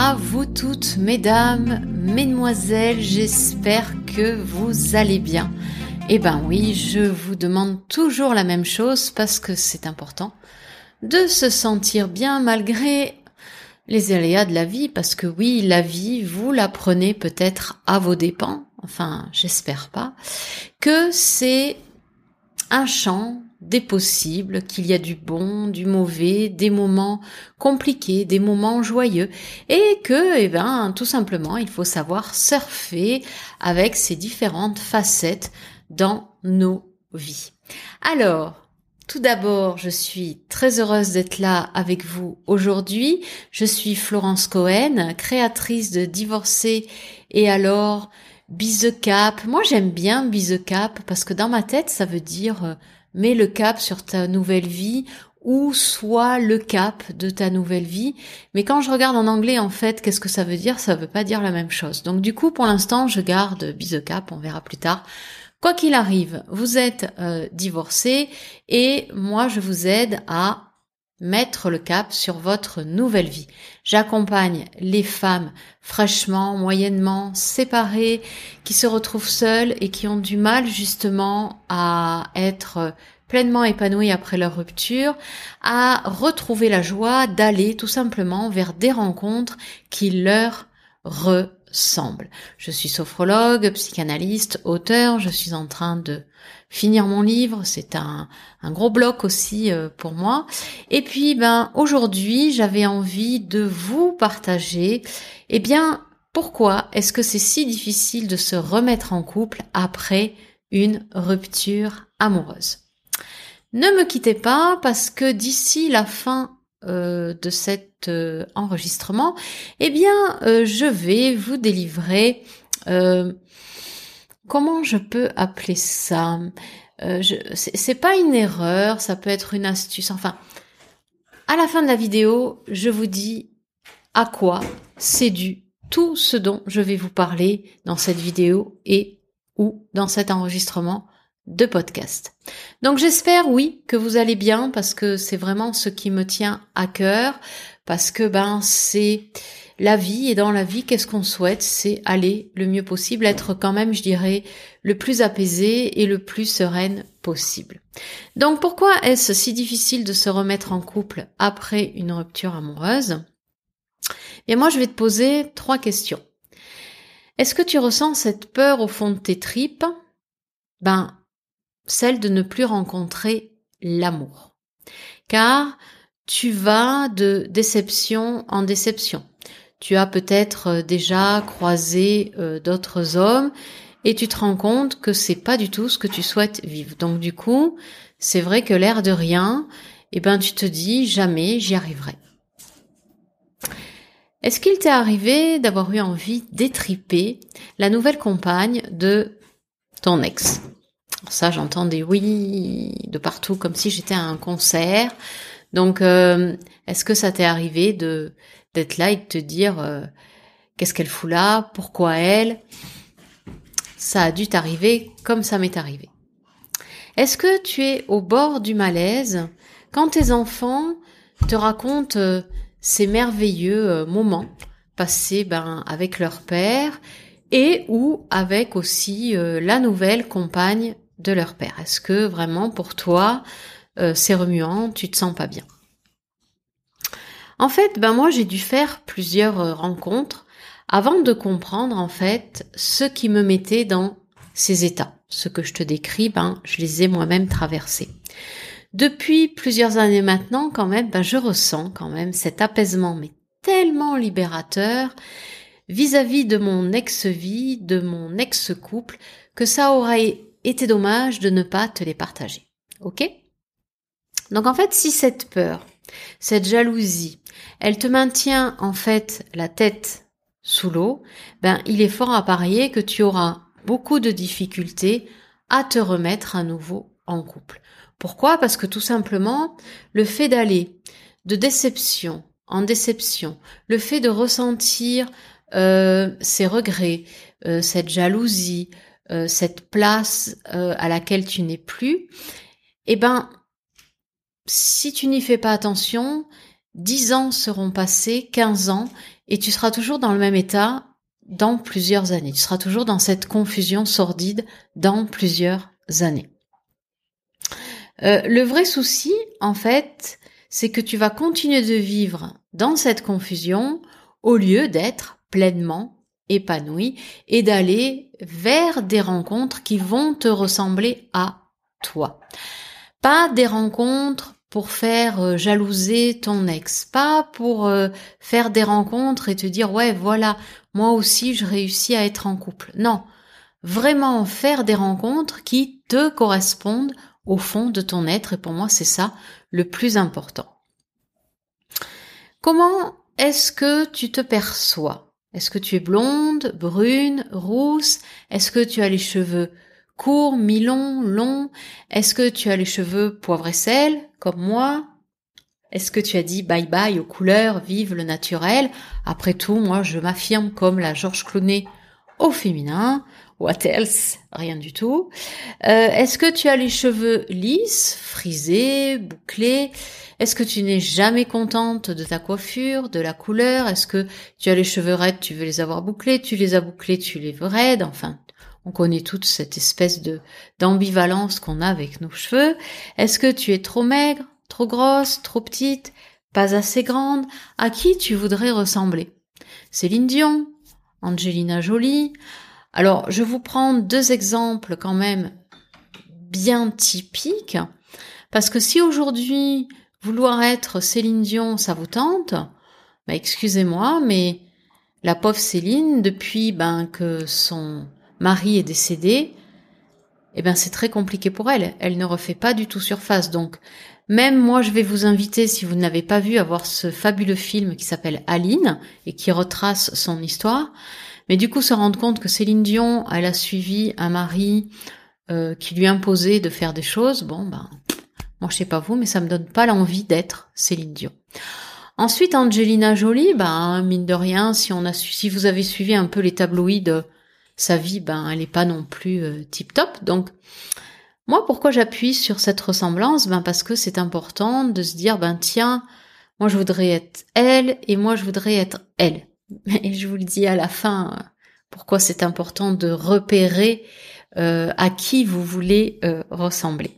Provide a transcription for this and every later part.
À vous toutes, mesdames, mesdemoiselles, j'espère que vous allez bien. Eh ben oui, je vous demande toujours la même chose parce que c'est important de se sentir bien malgré les aléas de la vie, parce que oui, la vie, vous la prenez peut-être à vos dépens, enfin j'espère pas, que c'est un champ des possibles, qu'il y a du bon, du mauvais, des moments compliqués, des moments joyeux, et que, eh ben, tout simplement, il faut savoir surfer avec ces différentes facettes dans nos vies. Alors, tout d'abord, je suis très heureuse d'être là avec vous aujourd'hui. Je suis Florence Cohen, créatrice de Divorcer et alors Bise Cap. Moi, j'aime bien Bise Cap parce que dans ma tête, ça veut dire euh, mets le cap sur ta nouvelle vie ou soit le cap de ta nouvelle vie. Mais quand je regarde en anglais, en fait, qu'est-ce que ça veut dire? Ça veut pas dire la même chose. Donc du coup, pour l'instant, je garde bise cap, on verra plus tard. Quoi qu'il arrive, vous êtes euh, divorcé et moi, je vous aide à mettre le cap sur votre nouvelle vie. J'accompagne les femmes fraîchement, moyennement séparées, qui se retrouvent seules et qui ont du mal justement à être pleinement épanouies après leur rupture, à retrouver la joie d'aller tout simplement vers des rencontres qui leur ressemblent. Je suis sophrologue, psychanalyste, auteur, je suis en train de finir mon livre, c'est un, gros bloc aussi euh, pour moi. Et puis ben aujourd'hui, j'avais envie de vous partager eh bien pourquoi est-ce que c'est si difficile de se remettre en couple après une rupture amoureuse? Ne me quittez pas parce que d'ici la fin euh, de cet euh, enregistrement, eh bien, je vais vous délivrer comment je peux appeler ça? Euh, C'est pas une erreur, ça peut être une astuce. Enfin, à la fin de la vidéo, je vous dis à quoi c'est dû tout ce dont je vais vous parler dans cette vidéo et ou dans cet enregistrement de podcast. Donc j'espère oui que vous allez bien parce que c'est vraiment ce qui me tient à cœur parce que ben c'est la vie et dans la vie, qu'est-ce qu'on souhaite? C'est aller le mieux possible, être quand même, je dirais, le plus apaisé et le plus sereine possible. Donc pourquoi est-ce si difficile de se remettre en couple après une rupture amoureuse? Et moi, je vais te poser trois questions. Est-ce que tu ressens cette peur au fond de tes tripes? Ben, celle de ne plus rencontrer l'amour. Car tu vas de déception en déception tu as peut-être euh, déjà croisé euh, d'autres hommes et tu te rends compte que c'est pas du tout ce que tu souhaites vivre. Donc du coup, c'est vrai que l'air de rien, eh ben tu te dis jamais j'y arriverai. Est-ce qu'il t'est arrivé d'avoir eu envie d'étriper la nouvelle compagne de ton ex? Ça, j'entends des oui de partout, comme si j'étais à un concert. Donc, euh, est-ce que ça t'est arrivé de d'être là et de te dire euh, qu'est-ce qu'elle fout là, pourquoi elle? Ça a dû t'arriver comme ça m'est arrivé. Est-ce que tu es au bord du malaise quand tes enfants te racontent euh, ces merveilleux moments passés ben, avec leur père et ou avec aussi la nouvelle compagne de leur père Est-ce que vraiment pour toi c'est remuant, tu te sens pas bien? En fait, ben moi j'ai dû faire plusieurs euh, rencontres avant de comprendre en fait ce qui me mettait dans ces états. Ce que je te décris, ben je les ai moi-même traversés. Depuis plusieurs années maintenant, quand même, ben je ressens quand même cet apaisement, mais tellement libérateur vis-à-vis de mon ex-vie, de mon ex-couple, que ça aurait été dommage de ne pas te les partager. Ok? Donc en fait, si cette peur, cette jalousie, elle te maintient en fait la tête sous l'eau, ben il est fort à parier que tu auras beaucoup de difficultés à te remettre à nouveau en couple. Pourquoi? Parce que tout simplement, le fait d'aller de déception en déception, le fait de ressentir euh, ces regrets, euh, cette jalousie, euh, cette place à laquelle tu n'es plus, eh ben, si tu n'y fais pas attention, 10 ans seront passés, 15 ans, et tu seras toujours dans le même état dans plusieurs années. Tu seras toujours dans cette confusion sordide dans plusieurs années. Euh, le vrai souci, en fait, c'est que tu vas continuer de vivre dans cette confusion au lieu d'être pleinement épanoui et d'aller vers des rencontres qui vont te ressembler à toi. Pas des rencontres pour faire euh, jalouser ton ex, pas pour euh, faire des rencontres et te dire ouais voilà, moi aussi je réussis à être en couple. Non, vraiment faire des rencontres qui te correspondent au fond de ton être et pour moi c'est ça le plus important. Comment est-ce que tu te perçois? Est-ce que tu es blonde, brune, rousse? Est-ce que tu as les cheveux courts, mi-longs, longs? Est-ce que tu as les cheveux poivre et sel, comme moi? Est-ce que tu as dit bye bye aux couleurs, vive le naturel? Après tout, moi je m'affirme comme la Georges Clooney au féminin. What else? Rien du tout. Euh, Est-ce que tu as les cheveux lisses, frisés, bouclés? Est-ce que tu n'es jamais contente de ta coiffure, de la couleur? Est-ce que tu as les cheveux raides, tu veux les avoir bouclés? Tu les as bouclés, tu les veux raides? Enfin, on connaît toute cette espèce de d'ambivalence qu'on a avec nos cheveux. Est-ce que tu es trop maigre, trop grosse, trop petite, pas assez grande? À qui tu voudrais ressembler? Céline Dion, Angelina Jolie, alors, je vous prends deux exemples quand même bien typiques, parce que si aujourd'hui vouloir être Céline Dion, ça vous tente, bah excusez-moi, mais la pauvre Céline, depuis ben que son mari est décédé, eh ben c'est très compliqué pour elle. Elle ne refait pas du tout surface. Donc, même moi, je vais vous inviter, si vous n'avez pas vu, à voir ce fabuleux film qui s'appelle Aline et qui retrace son histoire. Mais du coup, se rendre compte que Céline Dion, elle a suivi un mari euh, qui lui imposait de faire des choses, bon, ben, moi je sais pas vous, mais ça me donne pas l'envie d'être Céline Dion. Ensuite, Angelina Jolie, ben, mine de rien, si on a si vous avez suivi un peu les tabloïds, sa vie, ben, elle est pas non plus euh, tip top. Donc, moi, pourquoi j'appuie sur cette ressemblance? Ben, parce que c'est important de se dire, ben, tiens, moi je voudrais être elle et moi je voudrais être elle. Mais je vous le dis à la fin, pourquoi c'est important de repérer euh, à qui vous voulez euh, ressembler.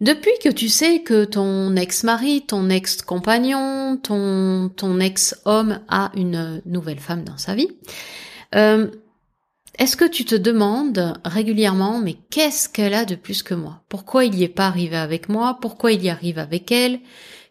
Depuis que tu sais que ton ex-mari, ton ex-compagnon, ton, ton ex-homme a une nouvelle femme dans sa vie, euh, est-ce que tu te demandes régulièrement, mais qu'est-ce qu'elle a de plus que moi? Pourquoi il n'y est pas arrivé avec moi? Pourquoi il y arrive avec elle?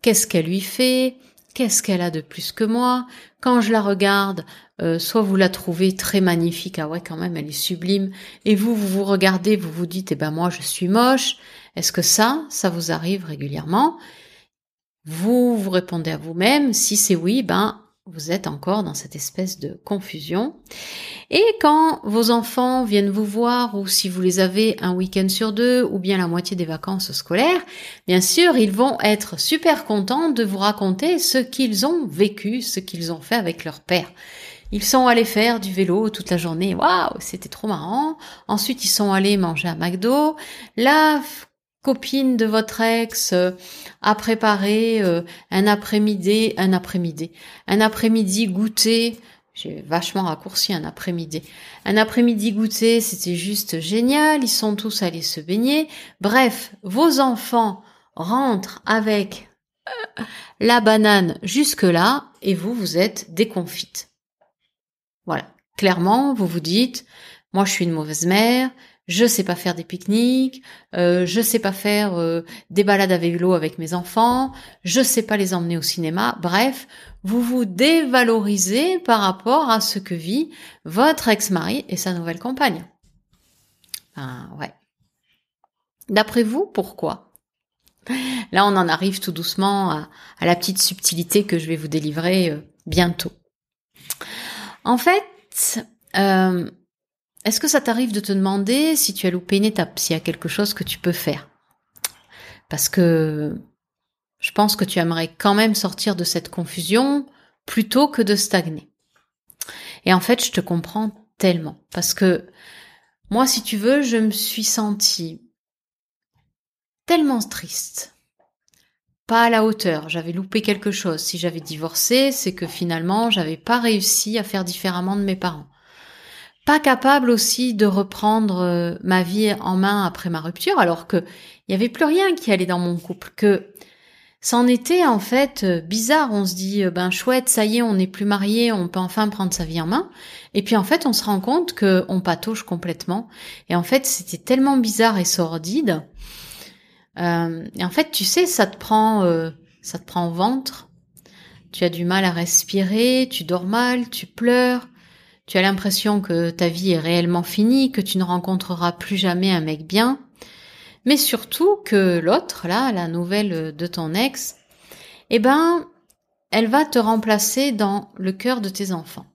Qu'est-ce qu'elle lui fait? Qu'est-ce qu'elle a de plus que moi? Quand je la regarde, euh, soit vous la trouvez très magnifique, ah ouais quand même elle est sublime, et vous vous vous regardez, vous vous dites eh ben moi je suis moche. Est-ce que ça, ça vous arrive régulièrement? Vous vous répondez à vous-même. Si c'est oui, ben vous êtes encore dans cette espèce de confusion. Et quand vos enfants viennent vous voir, ou si vous les avez un week-end sur deux, ou bien la moitié des vacances scolaires, bien sûr, ils vont être super contents de vous raconter ce qu'ils ont vécu, ce qu'ils ont fait avec leur père. Ils sont allés faire du vélo toute la journée. Waouh, c'était trop marrant. Ensuite, ils sont allés manger à McDo. La copine de votre ex euh, a préparé euh, un après-midi, un après-midi, un après-midi goûter. J'ai vachement raccourci un après-midi. Un après-midi goûter, c'était juste génial. Ils sont tous allés se baigner. Bref, vos enfants rentrent avec euh, la banane jusque là et vous, vous êtes déconfite. Voilà. Clairement, vous vous dites, moi je suis une mauvaise mère, je sais pas faire des pique-niques, euh, je sais pas faire euh, des balades à vélo avec mes enfants, je sais pas les emmener au cinéma. Bref, vous vous dévalorisez par rapport à ce que vit votre ex-mari et sa nouvelle compagne. Ah ouais. D'après vous, pourquoi? Là, on en arrive tout doucement à, la petite subtilité que je vais vous délivrer euh, bientôt. En fait, euh, est-ce que ça t'arrive de te demander si tu as loupé une étape, s'il y a quelque chose que tu peux faire? Parce que je pense que tu aimerais quand même sortir de cette confusion plutôt que de stagner. Et en fait, je te comprends tellement. Parce que moi, si tu veux, je me suis sentie tellement triste, pas à la hauteur, j'avais loupé quelque chose. Si j'avais divorcé, c'est que finalement, j'avais pas réussi à faire différemment de mes parents. Pas capable aussi de reprendre euh, ma vie en main après ma rupture, alors que il y avait plus rien qui allait dans mon couple, que c'en était en fait euh, bizarre. On se dit euh, ben chouette, ça y est, on n'est plus marié, on peut enfin prendre sa vie en main. Et puis en fait, on se rend compte que on patauge complètement. Et en fait, c'était tellement bizarre et sordide euh, et en fait, tu sais, ça te prend, euh, ça te prend au ventre. Tu as du mal à respirer, tu dors mal, tu pleures. Tu as l'impression que ta vie est réellement finie, que tu ne rencontreras plus jamais un mec bien. Mais surtout que l'autre, là, la nouvelle de ton ex, eh ben, elle va te remplacer dans le cœur de tes enfants.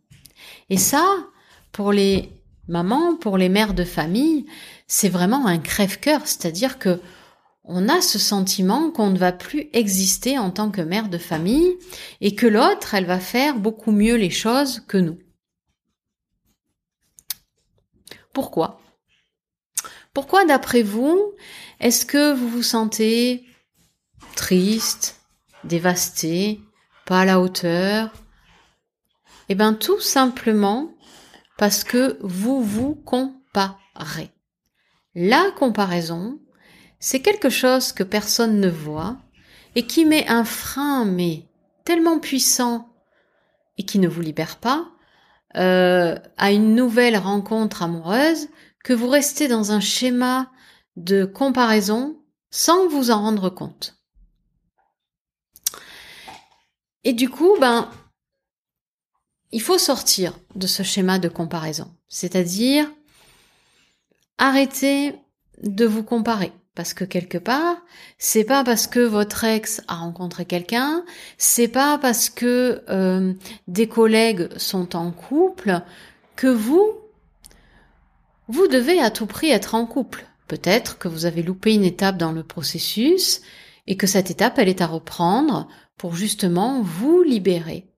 Et ça, pour les mamans, pour les mères de famille, c'est vraiment un crève-cœur. C'est-à-dire que on a ce sentiment qu'on ne va plus exister en tant que mère de famille et que l'autre, elle va faire beaucoup mieux les choses que nous. Pourquoi? Pourquoi, d'après vous, est-ce que vous vous sentez triste, dévasté, pas à la hauteur? Eh bien, tout simplement parce que vous vous comparez. La comparaison, c'est quelque chose que personne ne voit et qui met un frein, mais tellement puissant et qui ne vous libère pas, euh, à une nouvelle rencontre amoureuse que vous restez dans un schéma de comparaison sans vous en rendre compte. Et du coup, ben, il faut sortir de ce schéma de comparaison. C'est-à-dire arrêter de vous comparer. Parce que quelque part, c'est pas parce que votre ex a rencontré quelqu'un, c'est pas parce que euh, des collègues sont en couple que vous, vous devez à tout prix être en couple. Peut-être que vous avez loupé une étape dans le processus et que cette étape, elle est à reprendre pour justement vous libérer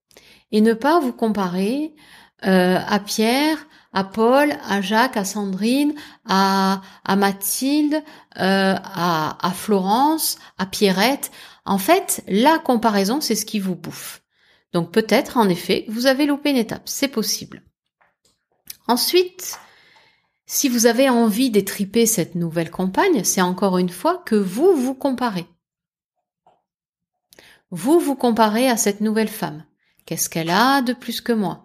et ne pas vous comparer euh, à Pierre, à Paul, à Jacques, à Sandrine, à, à Mathilde, euh, à, à Florence, à Pierrette. En fait, la comparaison, c'est ce qui vous bouffe. Donc peut-être, en effet, vous avez loupé une étape. C'est possible. Ensuite, si vous avez envie d'étriper cette nouvelle compagne, c'est encore une fois que vous vous comparez. Vous vous comparez à cette nouvelle femme. Qu'est-ce qu'elle a de plus que moi?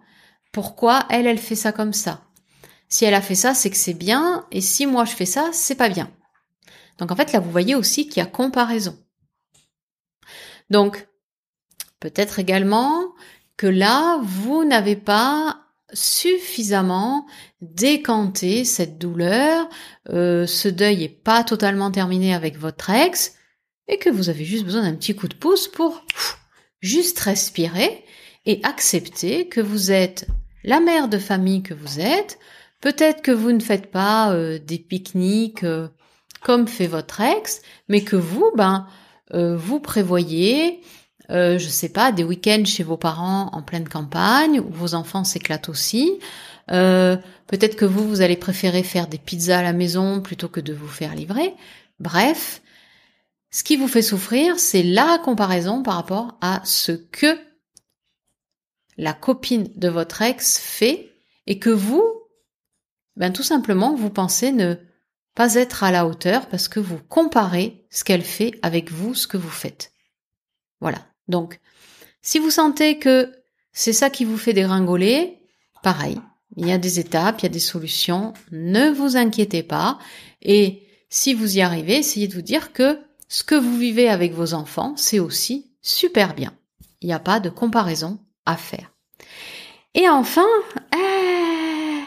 Pourquoi elle, elle fait ça comme ça Si elle a fait ça, c'est que c'est bien, et si moi je fais ça, c'est pas bien. Donc en fait, là, vous voyez aussi qu'il y a comparaison. Donc, peut-être également que là, vous n'avez pas suffisamment décanté cette douleur, euh, ce deuil est pas totalement terminé avec votre ex, et que vous avez juste besoin d'un petit coup de pouce pour juste respirer et accepter que vous êtes la mère de famille que vous êtes. Peut-être que vous ne faites pas euh, des pique-niques euh, comme fait votre ex, mais que vous, ben, euh, vous prévoyez, je sais pas, des week-ends chez vos parents en pleine campagne où vos enfants s'éclatent aussi. Peut-être que vous, vous allez préférer faire des pizzas à la maison plutôt que de vous faire livrer. Bref, ce qui vous fait souffrir, c'est la comparaison par rapport à ce que la copine de votre ex fait et que vous, ben tout simplement, vous pensez ne pas être à la hauteur parce que vous comparez ce qu'elle fait avec vous, ce que vous faites. Voilà. Donc, si vous sentez que c'est ça qui vous fait dégringoler, pareil, il y a des étapes, il y a des solutions, ne vous inquiétez pas. Et si vous y arrivez, essayez de vous dire que ce que vous vivez avec vos enfants, c'est aussi super bien. Il n'y a pas de comparaison faire. Et enfin, euh,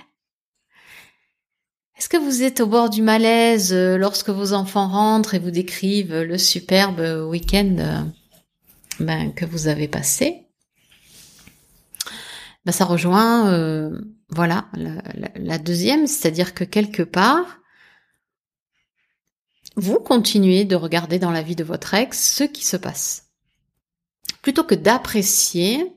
est-ce que vous êtes au bord du malaise euh, lorsque vos enfants rentrent et vous décrivent le superbe week-end euh, ben, que vous avez passé? Ben, Ça rejoint voilà la deuxième, c'est-à-dire que quelque part, vous continuez de regarder dans la vie de votre ex ce qui se passe. Plutôt que d'apprécier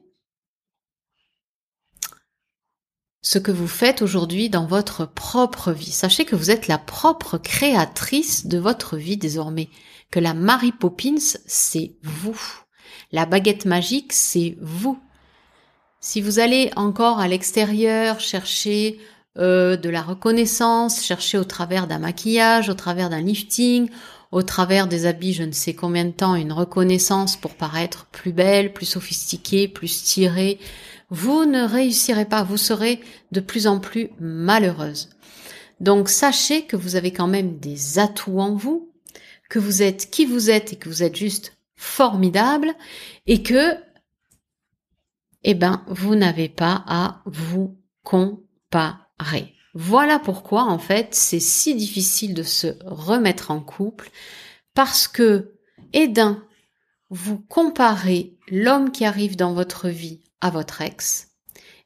ce que vous faites aujourd'hui dans votre propre vie. Sachez que vous êtes la propre créatrice de votre vie désormais, que la Mary Poppins, c'est vous. La baguette magique, c'est vous. Si vous allez encore à l'extérieur chercher euh, de la reconnaissance, chercher au travers d'un maquillage, au travers d'un lifting, au travers des habits je ne sais combien de temps, une reconnaissance pour paraître plus belle, plus sophistiquée, plus tirée, vous ne réussirez pas, vous serez de plus en plus malheureuse. Donc sachez que vous avez quand même des atouts en vous, que vous êtes qui vous êtes et que vous êtes juste formidable et que eh ben vous n'avez pas à vous comparer. Voilà pourquoi en fait c'est si difficile de se remettre en couple parce que et d'un vous comparez l'homme qui arrive dans votre vie à votre ex.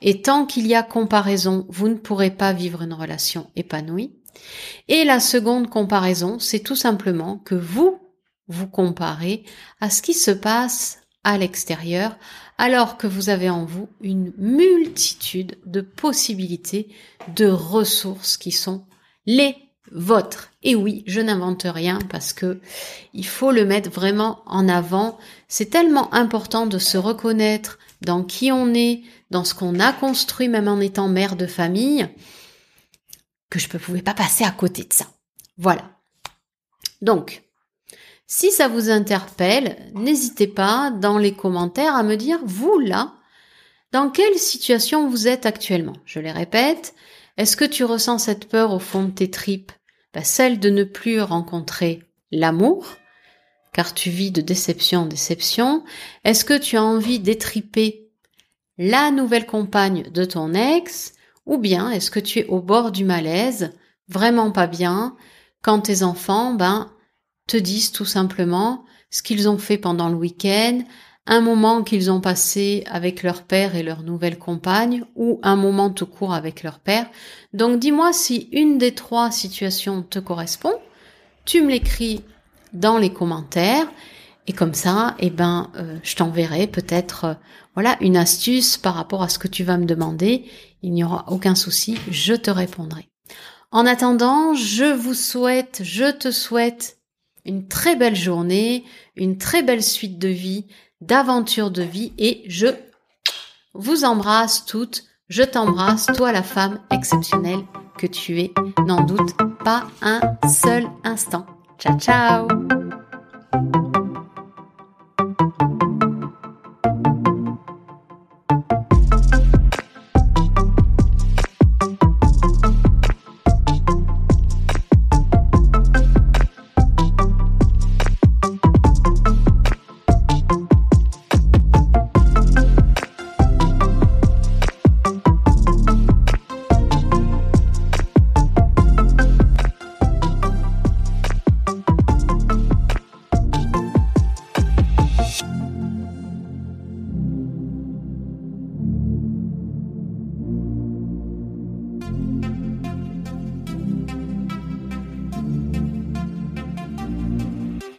Et tant qu'il y a comparaison, vous ne pourrez pas vivre une relation épanouie. Et la seconde comparaison, c'est tout simplement que vous vous comparez à ce qui se passe à l'extérieur, alors que vous avez en vous une multitude de possibilités, de ressources qui sont les vôtres. Et oui, je n'invente rien parce que il faut le mettre vraiment en avant. C'est tellement important de se reconnaître dans qui on est, dans ce qu'on a construit même en étant mère de famille, que je ne pouvais pas passer à côté de ça. Voilà. Donc, si ça vous interpelle, n'hésitez pas dans les commentaires à me dire, vous là, dans quelle situation vous êtes actuellement Je les répète, est-ce que tu ressens cette peur au fond de tes tripes? Bah, Celle de ne plus rencontrer l'amour, car tu vis de déception en déception. Est-ce que tu as envie d'étriper la nouvelle compagne de ton ex Ou bien est-ce que tu es au bord du malaise, vraiment pas bien, quand tes enfants, ben, te disent tout simplement ce qu'ils ont fait pendant le week-end, un moment qu'ils ont passé avec leur père et leur nouvelle compagne, ou un moment tout court avec leur père. Donc dis-moi si une des trois situations te correspond. Tu me l'écris dans les commentaires. Et comme ça, eh ben, euh, je t'enverrai peut-être, euh, voilà, une astuce par rapport à ce que tu vas me demander. Il n'y aura aucun souci, je te répondrai. En attendant, je vous souhaite, je te souhaite une très belle journée, une très belle suite de vie, d'aventure de vie et je vous embrasse toutes. Je t'embrasse, toi la femme exceptionnelle que tu es, n'en doute pas un seul instant. Ciao ciao